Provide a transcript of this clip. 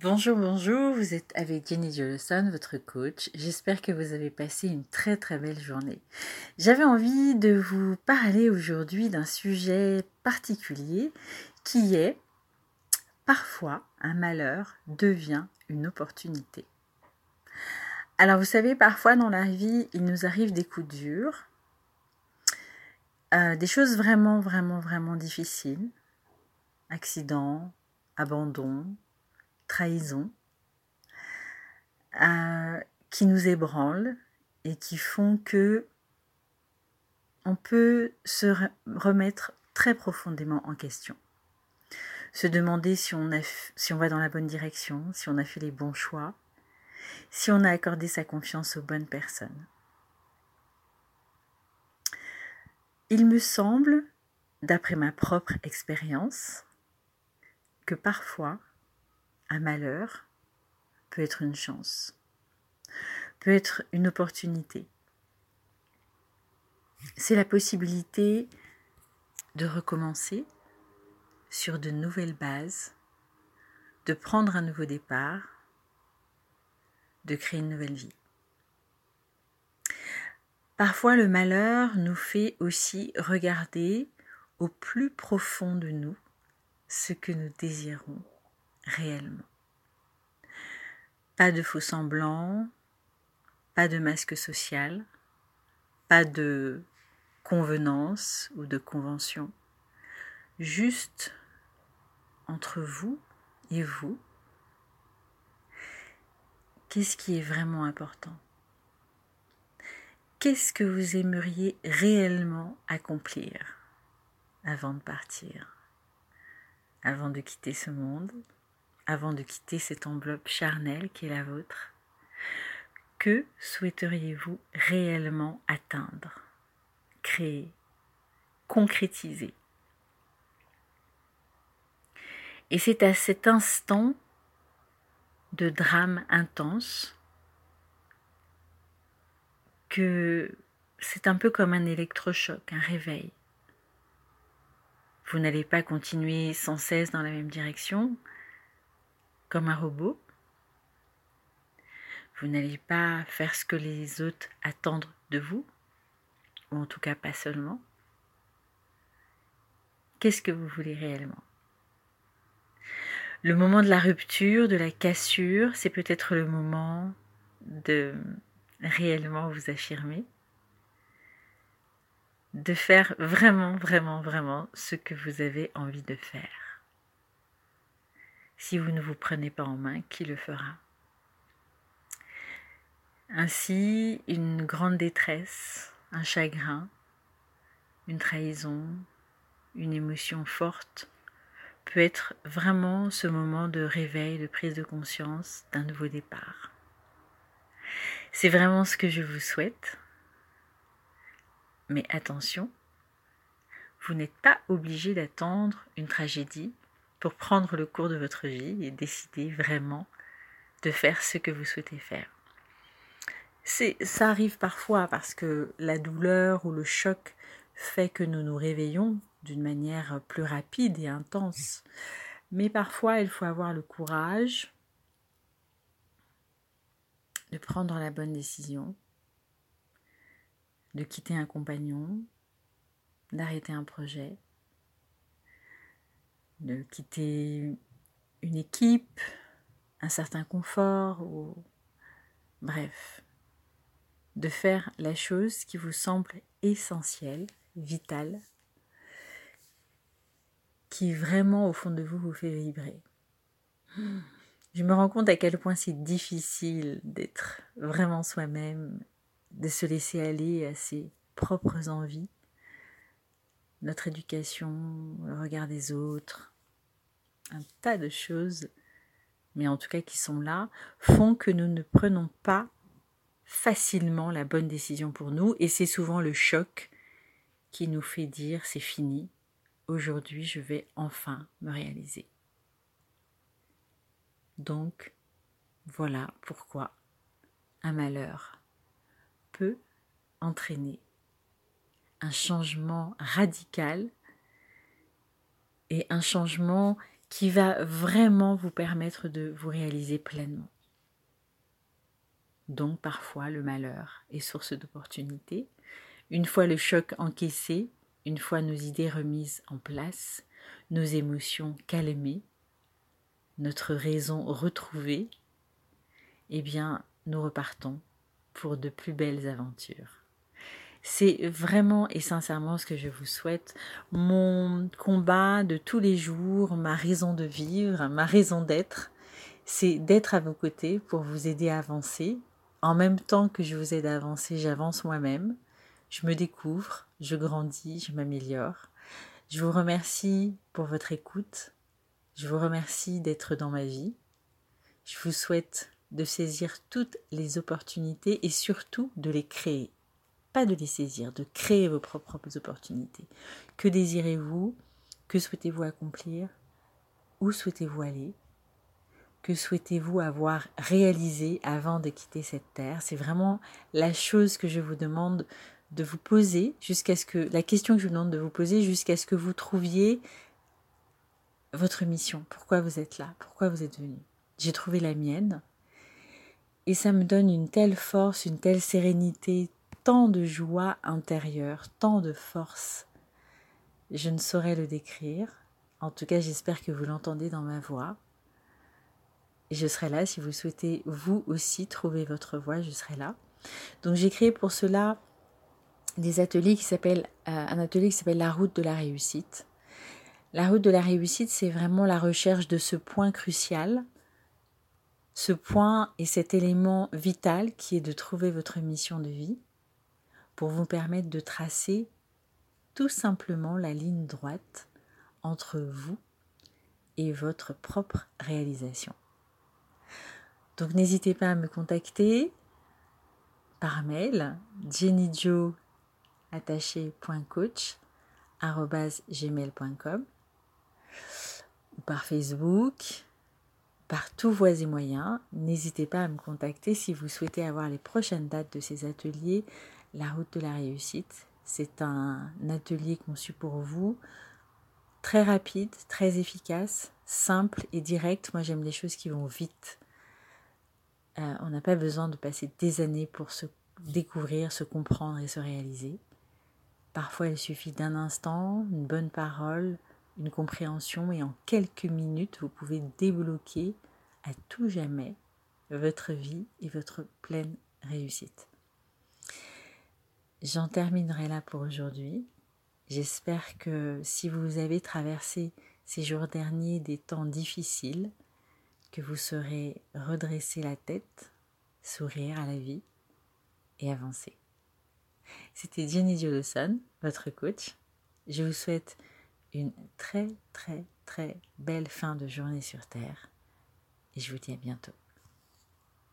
Bonjour, bonjour, vous êtes avec Jenny Jolson, votre coach. J'espère que vous avez passé une très très belle journée. J'avais envie de vous parler aujourd'hui d'un sujet particulier qui est parfois un malheur devient une opportunité. Alors vous savez, parfois dans la vie, il nous arrive des coups durs, euh, des choses vraiment, vraiment, vraiment difficiles, accidents, abandon, trahison euh, qui nous ébranlent et qui font que on peut se remettre très profondément en question. Se demander si on, si on va dans la bonne direction, si on a fait les bons choix, si on a accordé sa confiance aux bonnes personnes. Il me semble, d'après ma propre expérience, que parfois un malheur peut être une chance, peut être une opportunité. C'est la possibilité de recommencer sur de nouvelles bases, de prendre un nouveau départ, de créer une nouvelle vie. Parfois le malheur nous fait aussi regarder au plus profond de nous ce que nous désirons réellement. Pas de faux semblants, pas de masque social, pas de convenance ou de convention, juste entre vous et vous, qu'est-ce qui est vraiment important? Qu'est-ce que vous aimeriez réellement accomplir avant de partir, avant de quitter ce monde? Avant de quitter cette enveloppe charnelle qui est la vôtre Que souhaiteriez-vous réellement atteindre, créer, concrétiser? Et c'est à cet instant de drame intense que c'est un peu comme un électrochoc, un réveil. Vous n'allez pas continuer sans cesse dans la même direction, comme un robot. Vous n'allez pas faire ce que les autres attendent de vous, ou en tout cas pas seulement. Qu'est-ce que vous voulez réellement? Le moment de la rupture, de la cassure, c'est peut-être le moment de réellement vous affirmer, de faire vraiment, vraiment, vraiment ce que vous avez envie de faire. Si vous ne vous prenez pas en main, qui le fera? Ainsi, une grande détresse, un chagrin, une trahison, une émotion forte peut être vraiment ce moment de réveil, de prise de conscience d'un nouveau départ. C'est vraiment ce que je vous souhaite. Mais attention, vous n'êtes pas obligé d'attendre une tragédie pour prendre le cours de votre vie et décider vraiment de faire ce que vous souhaitez faire. Ça arrive parfois parce que la douleur ou le choc fait que nous nous réveillons d'une manière plus rapide et intense. Mais parfois, il faut avoir le courage de prendre la bonne décision, de quitter un compagnon, d'arrêter un projet, de quitter une équipe, un certain confort, ou bref, de faire la chose qui vous semble essentielle, vitale, qui vraiment au fond de vous vous fait vibrer. Je me rends compte à quel point c'est difficile d'être vraiment soi-même, de se laisser aller à ses propres envies notre éducation, le regard des autres, un tas de choses, mais en tout cas qui sont là, font que nous ne prenons pas facilement la bonne décision pour nous et c'est souvent le choc qui nous fait dire c'est fini, aujourd'hui je vais enfin me réaliser. Donc, voilà pourquoi un malheur peut entraîner un changement radical et un changement qui va vraiment vous permettre de vous réaliser pleinement. Donc parfois le malheur est source d'opportunité. Une fois le choc encaissé, une fois nos idées remises en place, nos émotions calmées, notre raison retrouvée, eh bien nous repartons pour de plus belles aventures. C'est vraiment et sincèrement ce que je vous souhaite. Mon combat de tous les jours, ma raison de vivre, ma raison d'être, c'est d'être à vos côtés pour vous aider à avancer. En même temps que je vous aide à avancer, j'avance moi-même. Je me découvre, je grandis, je m'améliore. Je vous remercie pour votre écoute. Je vous remercie d'être dans ma vie. Je vous souhaite de saisir toutes les opportunités et surtout de les créer. Pas de les saisir, de créer vos propres opportunités. Que désirez-vous? Que souhaitez-vous accomplir? Où souhaitez-vous aller? Que souhaitez-vous avoir réalisé avant de quitter cette terre? C'est vraiment la chose que je vous demande de vous poser jusqu'à ce que la question que je vous demande de vous poser jusqu'à ce que vous trouviez votre mission. Pourquoi vous êtes là? Pourquoi vous êtes venu? J'ai trouvé la mienne. Et ça me donne une telle force, une telle sérénité, tant de joie intérieure, tant de force. Je ne saurais le décrire. En tout cas, j'espère que vous l'entendez dans ma voix. Et je serai là si vous souhaitez vous aussi trouver votre voix, je serai là. Donc j'ai créé pour cela des ateliers qui s'appellent euh, un atelier qui s'appelle la route de la réussite. La route de la réussite, c'est vraiment la recherche de ce point crucial ce point est cet élément vital qui est de trouver votre mission de vie pour vous permettre de tracer tout simplement la ligne droite entre vous et votre propre réalisation. Donc n'hésitez pas à me contacter par mail jennyjoe.coach.gmail.com ou par Facebook par tous voies et moyens. N'hésitez pas à me contacter si vous souhaitez avoir les prochaines dates de ces ateliers. La route de la réussite, c'est un atelier conçu pour vous, très rapide, très efficace, simple et direct. Moi j'aime les choses qui vont vite. Euh, on n'a pas besoin de passer des années pour se découvrir, se comprendre et se réaliser. Parfois il suffit d'un instant, une bonne parole, une compréhension et en quelques minutes, vous pouvez débloquer à tout jamais votre vie et votre pleine réussite. J'en terminerai là pour aujourd'hui. J'espère que si vous avez traversé ces jours derniers des temps difficiles, que vous serez redresser la tête, sourire à la vie et avancer. C'était Jenny Diodosson, votre coach. Je vous souhaite une très très très belle fin de journée sur Terre et je vous dis à bientôt.